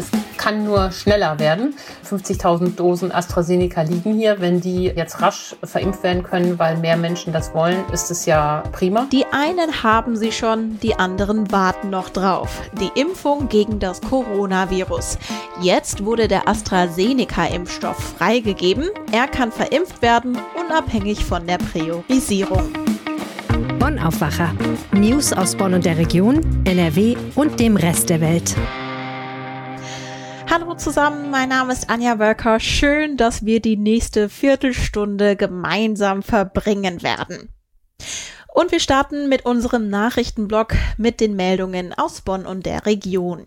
es kann nur schneller werden. 50.000 Dosen AstraZeneca liegen hier. Wenn die jetzt rasch verimpft werden können, weil mehr Menschen das wollen, ist es ja prima. Die einen haben sie schon, die anderen warten noch drauf. Die Impfung gegen das Coronavirus. Jetzt wurde der AstraZeneca-Impfstoff freigegeben. Er kann verimpft werden, unabhängig von der Priorisierung. Bonn Aufwacher. News aus Bonn und der Region, NRW und dem Rest der Welt. Hallo zusammen, mein Name ist Anja Wölker. Schön, dass wir die nächste Viertelstunde gemeinsam verbringen werden. Und wir starten mit unserem Nachrichtenblock mit den Meldungen aus Bonn und der Region.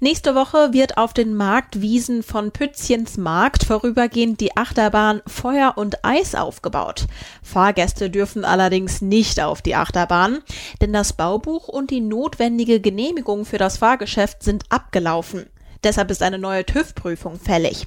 Nächste Woche wird auf den Marktwiesen von Pützchens Markt vorübergehend die Achterbahn Feuer und Eis aufgebaut. Fahrgäste dürfen allerdings nicht auf die Achterbahn, denn das Baubuch und die notwendige Genehmigung für das Fahrgeschäft sind abgelaufen. Deshalb ist eine neue TÜV-Prüfung fällig.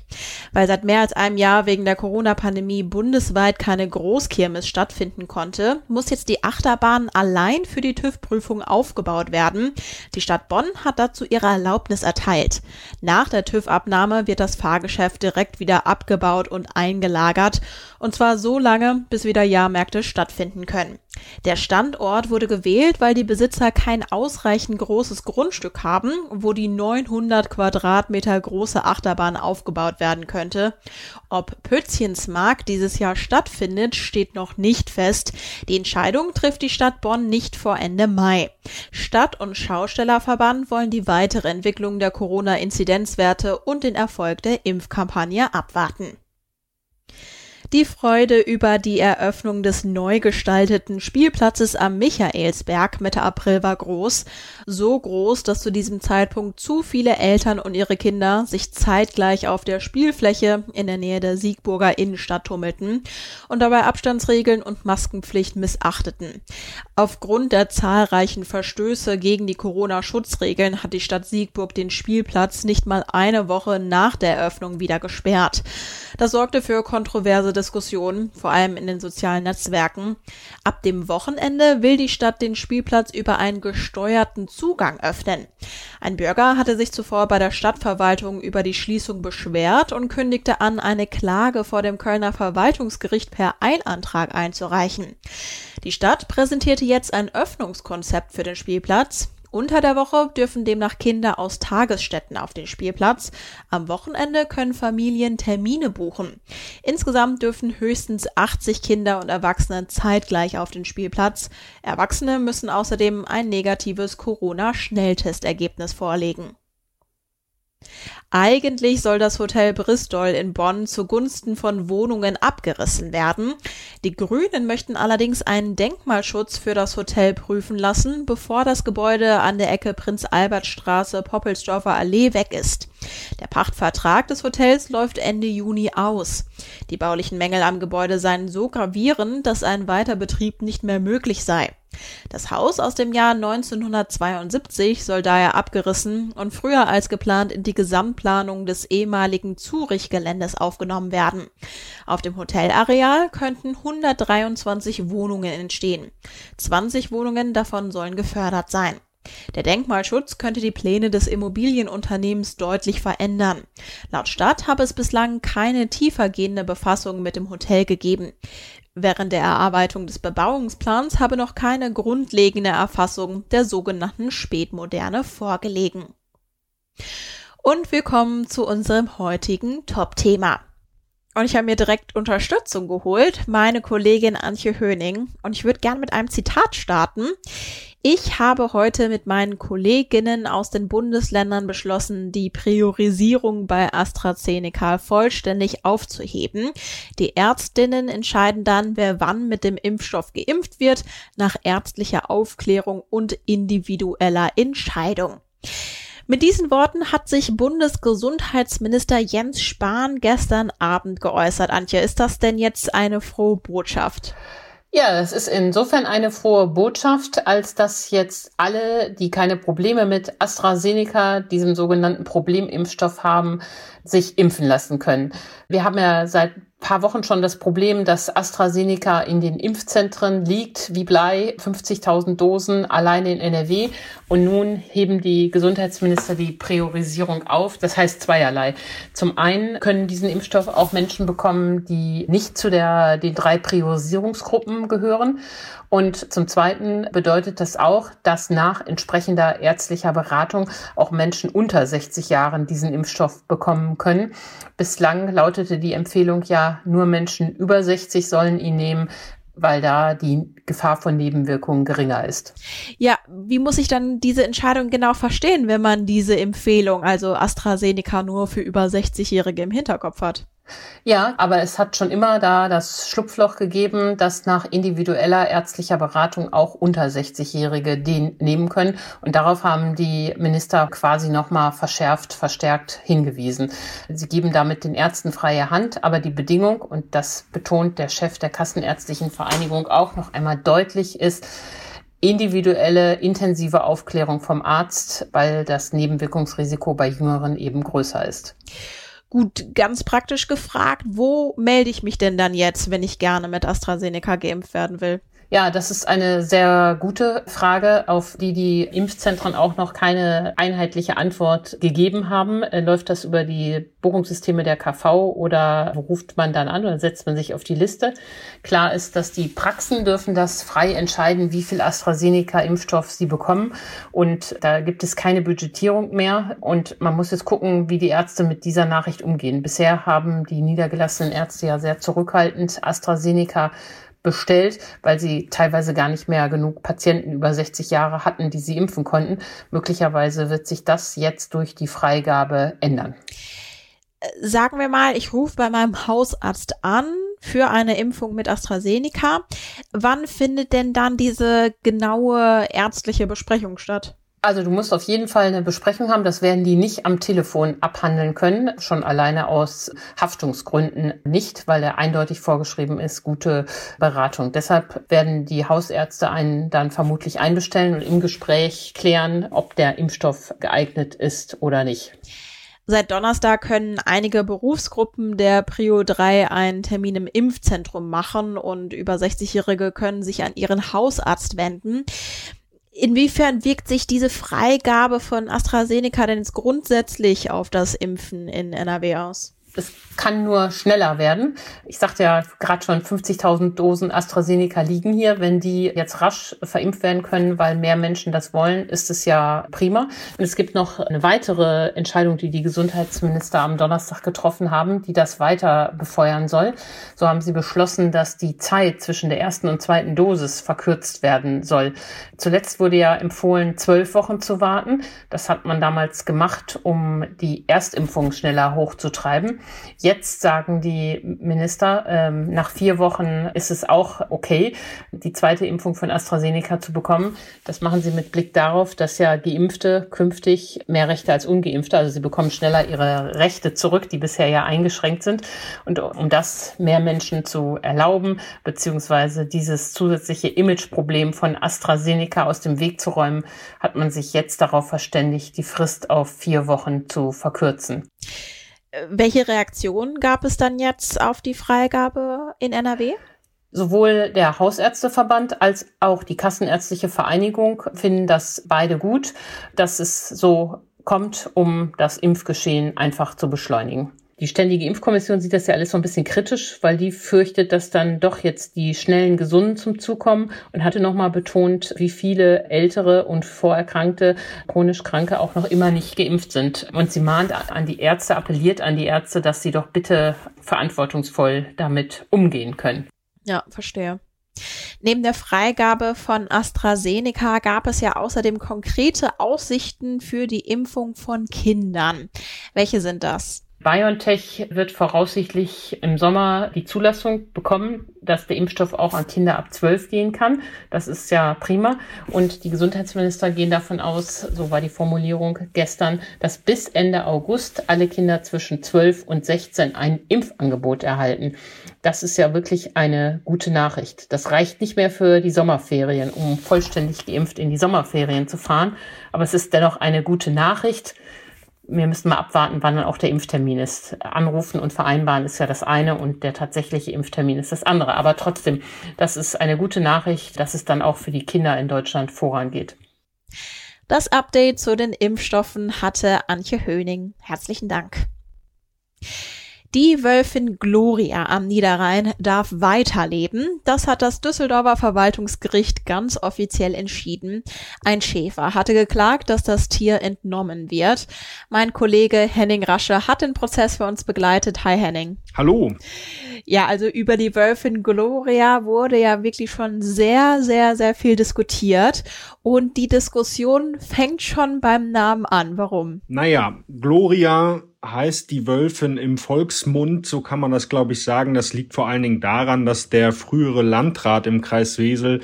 Weil seit mehr als einem Jahr wegen der Corona-Pandemie bundesweit keine Großkirmes stattfinden konnte, muss jetzt die Achterbahn allein für die TÜV-Prüfung aufgebaut werden. Die Stadt Bonn hat dazu ihre Erlaubnis erteilt. Nach der TÜV-Abnahme wird das Fahrgeschäft direkt wieder abgebaut und eingelagert. Und zwar so lange, bis wieder Jahrmärkte stattfinden können. Der Standort wurde gewählt, weil die Besitzer kein ausreichend großes Grundstück haben, wo die 900 Quadratmeter große Achterbahn aufgebaut werden könnte. Ob Pötzchens Markt dieses Jahr stattfindet, steht noch nicht fest. Die Entscheidung trifft die Stadt Bonn nicht vor Ende Mai. Stadt- und Schaustellerverband wollen die weitere Entwicklung der Corona-Inzidenzwerte und den Erfolg der Impfkampagne abwarten. Die Freude über die Eröffnung des neu gestalteten Spielplatzes am Michaelsberg Mitte April war groß. So groß, dass zu diesem Zeitpunkt zu viele Eltern und ihre Kinder sich zeitgleich auf der Spielfläche in der Nähe der Siegburger Innenstadt tummelten und dabei Abstandsregeln und Maskenpflicht missachteten. Aufgrund der zahlreichen Verstöße gegen die Corona-Schutzregeln hat die Stadt Siegburg den Spielplatz nicht mal eine Woche nach der Eröffnung wieder gesperrt. Das sorgte für kontroverse Diskussionen, vor allem in den sozialen Netzwerken. Ab dem Wochenende will die Stadt den Spielplatz über einen gesteuerten Zugang öffnen. Ein Bürger hatte sich zuvor bei der Stadtverwaltung über die Schließung beschwert und kündigte an, eine Klage vor dem Kölner Verwaltungsgericht per Eilantrag einzureichen. Die Stadt präsentierte jetzt ein Öffnungskonzept für den Spielplatz. Unter der Woche dürfen demnach Kinder aus Tagesstätten auf den Spielplatz. Am Wochenende können Familien Termine buchen. Insgesamt dürfen höchstens 80 Kinder und Erwachsene zeitgleich auf den Spielplatz. Erwachsene müssen außerdem ein negatives Corona-Schnelltestergebnis vorlegen. Eigentlich soll das Hotel Bristol in Bonn zugunsten von Wohnungen abgerissen werden. Die Grünen möchten allerdings einen Denkmalschutz für das Hotel prüfen lassen, bevor das Gebäude an der Ecke Prinz-Albert-Straße Poppelsdorfer Allee weg ist. Der Pachtvertrag des Hotels läuft Ende Juni aus. Die baulichen Mängel am Gebäude seien so gravierend, dass ein Weiterbetrieb nicht mehr möglich sei. Das Haus aus dem Jahr 1972 soll daher abgerissen und früher als geplant in die Gesamtplanung des ehemaligen Zurich-Geländes aufgenommen werden. Auf dem Hotelareal könnten 123 Wohnungen entstehen. 20 Wohnungen davon sollen gefördert sein. Der Denkmalschutz könnte die Pläne des Immobilienunternehmens deutlich verändern. Laut Stadt habe es bislang keine tiefergehende Befassung mit dem Hotel gegeben. Während der Erarbeitung des Bebauungsplans habe noch keine grundlegende Erfassung der sogenannten Spätmoderne vorgelegen. Und wir kommen zu unserem heutigen Top-Thema. Und ich habe mir direkt Unterstützung geholt, meine Kollegin Antje Höning. Und ich würde gern mit einem Zitat starten. Ich habe heute mit meinen Kolleginnen aus den Bundesländern beschlossen, die Priorisierung bei AstraZeneca vollständig aufzuheben. Die Ärztinnen entscheiden dann, wer wann mit dem Impfstoff geimpft wird, nach ärztlicher Aufklärung und individueller Entscheidung. Mit diesen Worten hat sich Bundesgesundheitsminister Jens Spahn gestern Abend geäußert. Antje, ist das denn jetzt eine frohe Botschaft? Ja, es ist insofern eine frohe Botschaft, als dass jetzt alle, die keine Probleme mit AstraZeneca, diesem sogenannten Problemimpfstoff haben, sich impfen lassen können. Wir haben ja seit paar Wochen schon das Problem, dass AstraZeneca in den Impfzentren liegt, wie Blei, 50.000 Dosen alleine in NRW. Und nun heben die Gesundheitsminister die Priorisierung auf. Das heißt zweierlei. Zum einen können diesen Impfstoff auch Menschen bekommen, die nicht zu der, den drei Priorisierungsgruppen gehören. Und zum Zweiten bedeutet das auch, dass nach entsprechender ärztlicher Beratung auch Menschen unter 60 Jahren diesen Impfstoff bekommen können. Bislang lautete die Empfehlung ja, nur Menschen über 60 sollen ihn nehmen weil da die Gefahr von Nebenwirkungen geringer ist. Ja, wie muss ich dann diese Entscheidung genau verstehen, wenn man diese Empfehlung, also AstraZeneca nur für über 60-Jährige im Hinterkopf hat? Ja, aber es hat schon immer da das Schlupfloch gegeben, dass nach individueller ärztlicher Beratung auch unter 60-Jährige den nehmen können. Und darauf haben die Minister quasi nochmal verschärft, verstärkt hingewiesen. Sie geben damit den Ärzten freie Hand, aber die Bedingung, und das betont der Chef der Kassenärztlichen Vereinigung auch noch einmal deutlich, ist, individuelle, intensive Aufklärung vom Arzt, weil das Nebenwirkungsrisiko bei Jüngeren eben größer ist. Gut, ganz praktisch gefragt, wo melde ich mich denn dann jetzt, wenn ich gerne mit AstraZeneca geimpft werden will? Ja, das ist eine sehr gute Frage, auf die die Impfzentren auch noch keine einheitliche Antwort gegeben haben. Äh, läuft das über die Buchungssysteme der KV oder ruft man dann an oder setzt man sich auf die Liste? Klar ist, dass die Praxen dürfen das frei entscheiden, wie viel AstraZeneca-Impfstoff sie bekommen. Und da gibt es keine Budgetierung mehr. Und man muss jetzt gucken, wie die Ärzte mit dieser Nachricht umgehen. Bisher haben die niedergelassenen Ärzte ja sehr zurückhaltend AstraZeneca bestellt, weil sie teilweise gar nicht mehr genug Patienten über 60 Jahre hatten, die sie impfen konnten. Möglicherweise wird sich das jetzt durch die Freigabe ändern. Sagen wir mal, ich rufe bei meinem Hausarzt an für eine Impfung mit AstraZeneca. Wann findet denn dann diese genaue ärztliche Besprechung statt? Also du musst auf jeden Fall eine Besprechung haben. Das werden die nicht am Telefon abhandeln können. Schon alleine aus Haftungsgründen nicht, weil er eindeutig vorgeschrieben ist, gute Beratung. Deshalb werden die Hausärzte einen dann vermutlich einbestellen und im Gespräch klären, ob der Impfstoff geeignet ist oder nicht. Seit Donnerstag können einige Berufsgruppen der Prio 3 einen Termin im Impfzentrum machen und über 60-Jährige können sich an ihren Hausarzt wenden. Inwiefern wirkt sich diese Freigabe von AstraZeneca denn jetzt grundsätzlich auf das Impfen in NRW aus? Es kann nur schneller werden. Ich sagte ja gerade schon, 50.000 Dosen AstraZeneca liegen hier. Wenn die jetzt rasch verimpft werden können, weil mehr Menschen das wollen, ist es ja prima. Und es gibt noch eine weitere Entscheidung, die die Gesundheitsminister am Donnerstag getroffen haben, die das weiter befeuern soll. So haben sie beschlossen, dass die Zeit zwischen der ersten und zweiten Dosis verkürzt werden soll. Zuletzt wurde ja empfohlen, zwölf Wochen zu warten. Das hat man damals gemacht, um die Erstimpfung schneller hochzutreiben. Jetzt sagen die Minister, ähm, nach vier Wochen ist es auch okay, die zweite Impfung von AstraZeneca zu bekommen. Das machen sie mit Blick darauf, dass ja Geimpfte künftig mehr Rechte als Ungeimpfte, also sie bekommen schneller ihre Rechte zurück, die bisher ja eingeschränkt sind. Und um das mehr Menschen zu erlauben, beziehungsweise dieses zusätzliche Imageproblem von AstraZeneca aus dem Weg zu räumen, hat man sich jetzt darauf verständigt, die Frist auf vier Wochen zu verkürzen. Welche Reaktion gab es dann jetzt auf die Freigabe in NRW? Sowohl der Hausärzteverband als auch die Kassenärztliche Vereinigung finden das beide gut, dass es so kommt, um das Impfgeschehen einfach zu beschleunigen. Die Ständige Impfkommission sieht das ja alles so ein bisschen kritisch, weil die fürchtet, dass dann doch jetzt die schnellen Gesunden zum Zug kommen und hatte nochmal betont, wie viele ältere und vorerkrankte, chronisch Kranke auch noch immer nicht geimpft sind. Und sie mahnt an die Ärzte, appelliert an die Ärzte, dass sie doch bitte verantwortungsvoll damit umgehen können. Ja, verstehe. Neben der Freigabe von AstraZeneca gab es ja außerdem konkrete Aussichten für die Impfung von Kindern. Welche sind das? BioNTech wird voraussichtlich im Sommer die Zulassung bekommen, dass der Impfstoff auch an Kinder ab 12 gehen kann. Das ist ja prima. Und die Gesundheitsminister gehen davon aus, so war die Formulierung gestern, dass bis Ende August alle Kinder zwischen 12 und 16 ein Impfangebot erhalten. Das ist ja wirklich eine gute Nachricht. Das reicht nicht mehr für die Sommerferien, um vollständig geimpft in die Sommerferien zu fahren. Aber es ist dennoch eine gute Nachricht wir müssen mal abwarten, wann dann auch der Impftermin ist. Anrufen und vereinbaren ist ja das eine und der tatsächliche Impftermin ist das andere. Aber trotzdem, das ist eine gute Nachricht, dass es dann auch für die Kinder in Deutschland vorangeht. Das Update zu den Impfstoffen hatte Antje Höning. Herzlichen Dank. Die Wölfin Gloria am Niederrhein darf weiterleben. Das hat das Düsseldorfer Verwaltungsgericht ganz offiziell entschieden. Ein Schäfer hatte geklagt, dass das Tier entnommen wird. Mein Kollege Henning Rasche hat den Prozess für uns begleitet. Hi Henning. Hallo. Ja, also über die Wölfin Gloria wurde ja wirklich schon sehr, sehr, sehr viel diskutiert. Und die Diskussion fängt schon beim Namen an. Warum? Naja, Gloria heißt die Wölfin im Volksmund, so kann man das glaube ich sagen. Das liegt vor allen Dingen daran, dass der frühere Landrat im Kreis Wesel,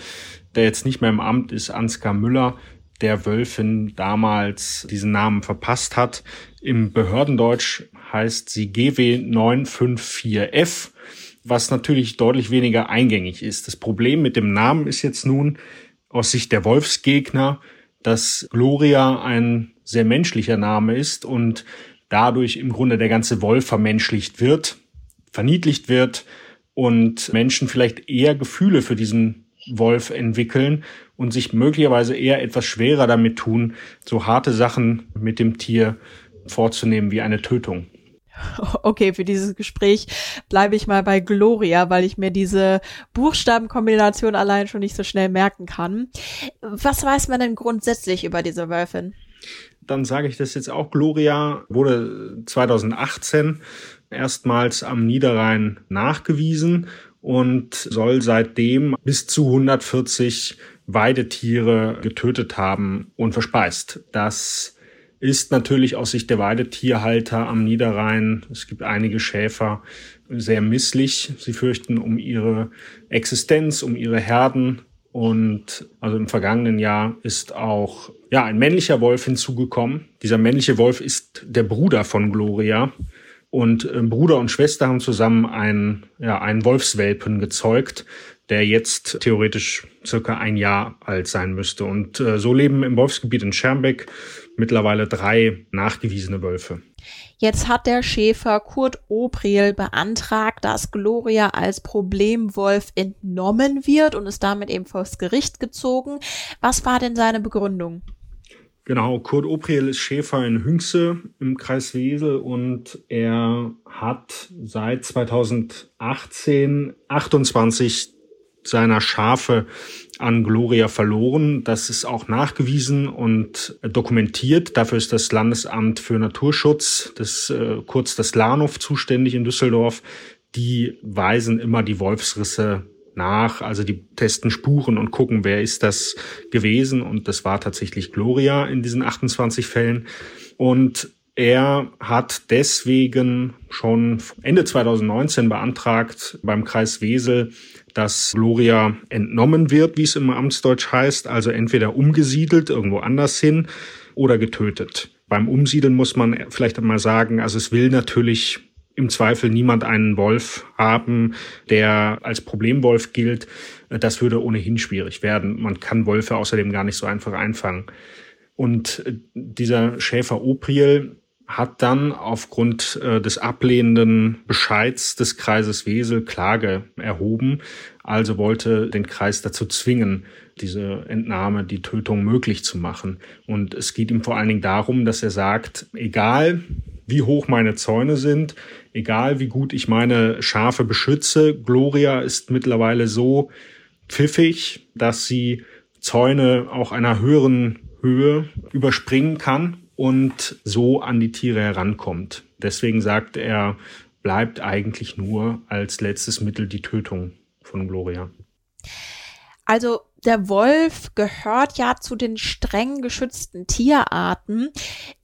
der jetzt nicht mehr im Amt ist, Ansgar Müller, der Wölfin damals diesen Namen verpasst hat. Im Behördendeutsch heißt sie GW 954F, was natürlich deutlich weniger eingängig ist. Das Problem mit dem Namen ist jetzt nun aus Sicht der Wolfsgegner, dass Gloria ein sehr menschlicher Name ist und dadurch im Grunde der ganze Wolf vermenschlicht wird, verniedlicht wird und Menschen vielleicht eher Gefühle für diesen Wolf entwickeln und sich möglicherweise eher etwas schwerer damit tun, so harte Sachen mit dem Tier vorzunehmen wie eine Tötung. Okay, für dieses Gespräch bleibe ich mal bei Gloria, weil ich mir diese Buchstabenkombination allein schon nicht so schnell merken kann. Was weiß man denn grundsätzlich über diese Wölfin? Dann sage ich das jetzt auch. Gloria wurde 2018 erstmals am Niederrhein nachgewiesen und soll seitdem bis zu 140 Weidetiere getötet haben und verspeist. Das ist natürlich aus Sicht der Weidetierhalter am Niederrhein, es gibt einige Schäfer, sehr misslich. Sie fürchten um ihre Existenz, um ihre Herden. Und also im vergangenen Jahr ist auch ja, ein männlicher Wolf hinzugekommen. Dieser männliche Wolf ist der Bruder von Gloria. Und äh, Bruder und Schwester haben zusammen einen, ja, einen Wolfswelpen gezeugt, der jetzt theoretisch circa ein Jahr alt sein müsste. Und äh, so leben im Wolfsgebiet in Schermbeck mittlerweile drei nachgewiesene Wölfe. Jetzt hat der Schäfer Kurt Obriel beantragt, dass Gloria als Problemwolf entnommen wird und ist damit eben vors Gericht gezogen. Was war denn seine Begründung? Genau, Kurt Opriel ist Schäfer in Hünxe im Kreis Wesel und er hat seit 2018 28 seiner Schafe an Gloria verloren. Das ist auch nachgewiesen und dokumentiert. Dafür ist das Landesamt für Naturschutz, das äh, kurz das Lahnhof zuständig in Düsseldorf. Die weisen immer die Wolfsrisse nach, also die testen Spuren und gucken, wer ist das gewesen. Und das war tatsächlich Gloria in diesen 28 Fällen. Und er hat deswegen schon Ende 2019 beantragt beim Kreis Wesel, dass Gloria entnommen wird, wie es im Amtsdeutsch heißt, also entweder umgesiedelt irgendwo anders hin oder getötet. Beim Umsiedeln muss man vielleicht einmal sagen, also es will natürlich im Zweifel niemand einen Wolf haben, der als Problemwolf gilt. Das würde ohnehin schwierig werden. Man kann Wölfe außerdem gar nicht so einfach einfangen. Und dieser Schäfer Opriel hat dann aufgrund äh, des ablehnenden Bescheids des Kreises Wesel Klage erhoben, also wollte den Kreis dazu zwingen, diese Entnahme, die Tötung möglich zu machen. Und es geht ihm vor allen Dingen darum, dass er sagt, egal wie hoch meine Zäune sind, egal wie gut ich meine Schafe beschütze, Gloria ist mittlerweile so pfiffig, dass sie Zäune auch einer höheren Höhe überspringen kann und so an die Tiere herankommt. Deswegen sagt er, bleibt eigentlich nur als letztes Mittel die Tötung von Gloria. Also der Wolf gehört ja zu den streng geschützten Tierarten.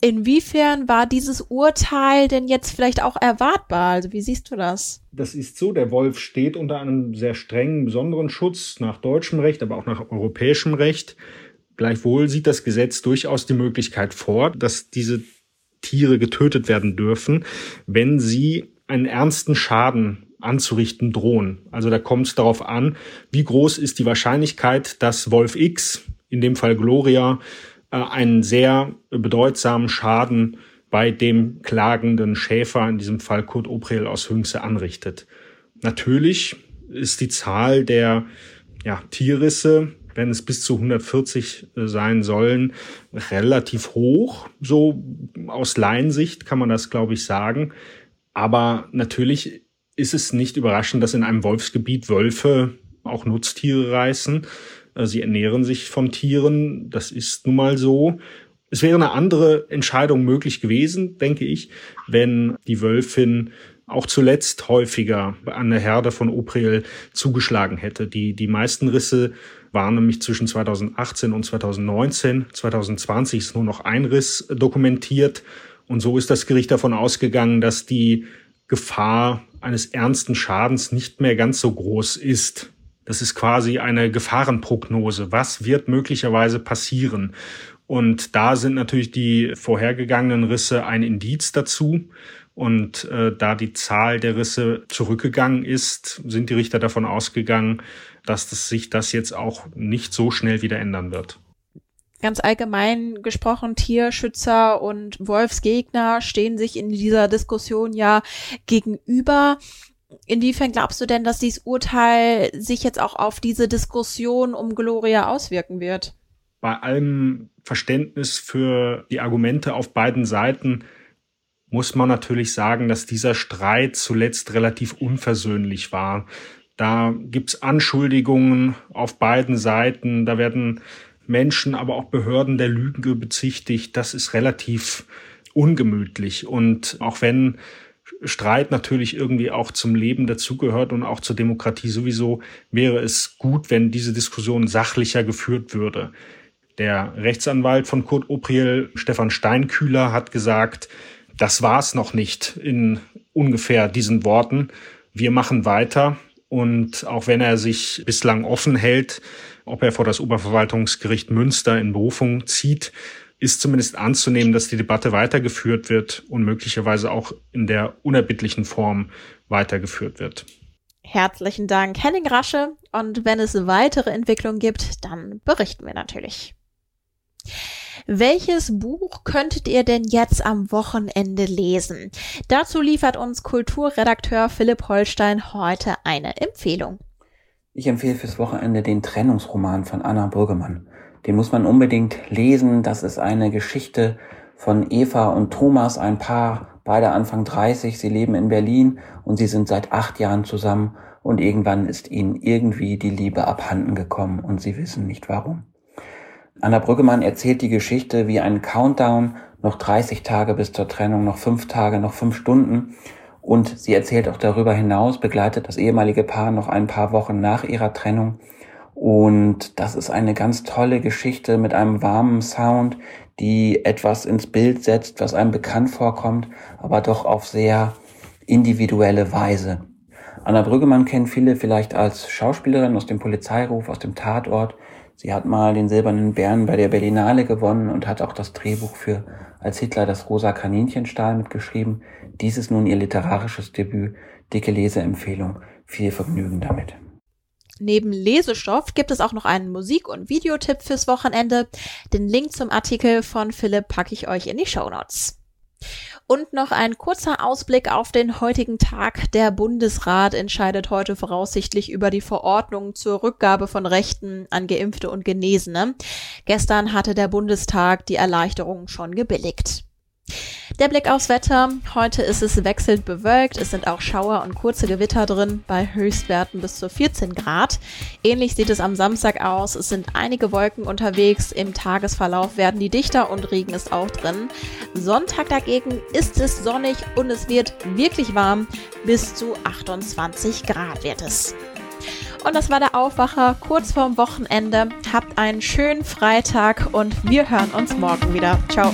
Inwiefern war dieses Urteil denn jetzt vielleicht auch erwartbar? Also wie siehst du das? Das ist so, der Wolf steht unter einem sehr strengen, besonderen Schutz nach deutschem Recht, aber auch nach europäischem Recht. Gleichwohl sieht das Gesetz durchaus die Möglichkeit vor, dass diese Tiere getötet werden dürfen, wenn sie einen ernsten Schaden anzurichten drohen. Also da kommt es darauf an, wie groß ist die Wahrscheinlichkeit, dass Wolf X, in dem Fall Gloria, äh, einen sehr bedeutsamen Schaden bei dem klagenden Schäfer, in diesem Fall Kurt Opriel aus Hünxe, anrichtet. Natürlich ist die Zahl der ja, Tierrisse, wenn es bis zu 140 äh, sein sollen, relativ hoch. So aus Laiensicht kann man das, glaube ich, sagen. Aber natürlich ist es nicht überraschend, dass in einem Wolfsgebiet Wölfe auch Nutztiere reißen. Äh, sie ernähren sich von Tieren. Das ist nun mal so. Es wäre eine andere Entscheidung möglich gewesen, denke ich, wenn die Wölfin auch zuletzt häufiger an der Herde von Oprel zugeschlagen hätte. Die, die meisten Risse waren nämlich zwischen 2018 und 2019. 2020 ist nur noch ein Riss dokumentiert. Und so ist das Gericht davon ausgegangen, dass die Gefahr eines ernsten Schadens nicht mehr ganz so groß ist. Das ist quasi eine Gefahrenprognose. Was wird möglicherweise passieren? Und da sind natürlich die vorhergegangenen Risse ein Indiz dazu. Und äh, da die Zahl der Risse zurückgegangen ist, sind die Richter davon ausgegangen, dass das sich das jetzt auch nicht so schnell wieder ändern wird. Ganz allgemein gesprochen, Tierschützer und Wolfsgegner stehen sich in dieser Diskussion ja gegenüber. Inwiefern glaubst du denn, dass dieses Urteil sich jetzt auch auf diese Diskussion um Gloria auswirken wird? Bei allem Verständnis für die Argumente auf beiden Seiten muss man natürlich sagen, dass dieser Streit zuletzt relativ unversöhnlich war. Da gibt's Anschuldigungen auf beiden Seiten, da werden Menschen, aber auch Behörden der Lüge bezichtigt. Das ist relativ ungemütlich. Und auch wenn Streit natürlich irgendwie auch zum Leben dazugehört und auch zur Demokratie sowieso, wäre es gut, wenn diese Diskussion sachlicher geführt würde. Der Rechtsanwalt von Kurt Opriel, Stefan Steinkühler, hat gesagt, das war's noch nicht in ungefähr diesen Worten. Wir machen weiter. Und auch wenn er sich bislang offen hält, ob er vor das Oberverwaltungsgericht Münster in Berufung zieht, ist zumindest anzunehmen, dass die Debatte weitergeführt wird und möglicherweise auch in der unerbittlichen Form weitergeführt wird. Herzlichen Dank, Henning Rasche. Und wenn es weitere Entwicklungen gibt, dann berichten wir natürlich. Welches Buch könntet ihr denn jetzt am Wochenende lesen? Dazu liefert uns Kulturredakteur Philipp Holstein heute eine Empfehlung. Ich empfehle fürs Wochenende den Trennungsroman von Anna Brüggemann. Den muss man unbedingt lesen. Das ist eine Geschichte von Eva und Thomas, ein Paar, beide Anfang 30. Sie leben in Berlin und sie sind seit acht Jahren zusammen und irgendwann ist ihnen irgendwie die Liebe abhanden gekommen und sie wissen nicht warum. Anna Brüggemann erzählt die Geschichte wie ein Countdown, noch 30 Tage bis zur Trennung, noch fünf Tage, noch fünf Stunden und sie erzählt auch darüber hinaus, begleitet das ehemalige Paar noch ein paar Wochen nach ihrer Trennung. Und das ist eine ganz tolle Geschichte mit einem warmen Sound, die etwas ins Bild setzt, was einem bekannt vorkommt, aber doch auf sehr individuelle Weise. Anna Brüggemann kennen viele vielleicht als Schauspielerin aus dem Polizeiruf, aus dem Tatort. Sie hat mal den Silbernen Bären bei der Berlinale gewonnen und hat auch das Drehbuch für Als Hitler das rosa Kaninchen stahl mitgeschrieben. Dies ist nun ihr literarisches Debüt. Dicke Leseempfehlung. Viel Vergnügen damit. Neben Lesestoff gibt es auch noch einen Musik- und Videotipp fürs Wochenende. Den Link zum Artikel von Philipp packe ich euch in die Show Notes. Und noch ein kurzer Ausblick auf den heutigen Tag. Der Bundesrat entscheidet heute voraussichtlich über die Verordnung zur Rückgabe von Rechten an Geimpfte und Genesene. Gestern hatte der Bundestag die Erleichterung schon gebilligt. Der Blick aufs Wetter. Heute ist es wechselnd bewölkt. Es sind auch Schauer und kurze Gewitter drin bei Höchstwerten bis zu 14 Grad. Ähnlich sieht es am Samstag aus. Es sind einige Wolken unterwegs. Im Tagesverlauf werden die dichter und Regen ist auch drin. Sonntag dagegen ist es sonnig und es wird wirklich warm. Bis zu 28 Grad wird es. Und das war der Aufwacher kurz vorm Wochenende. Habt einen schönen Freitag und wir hören uns morgen wieder. Ciao.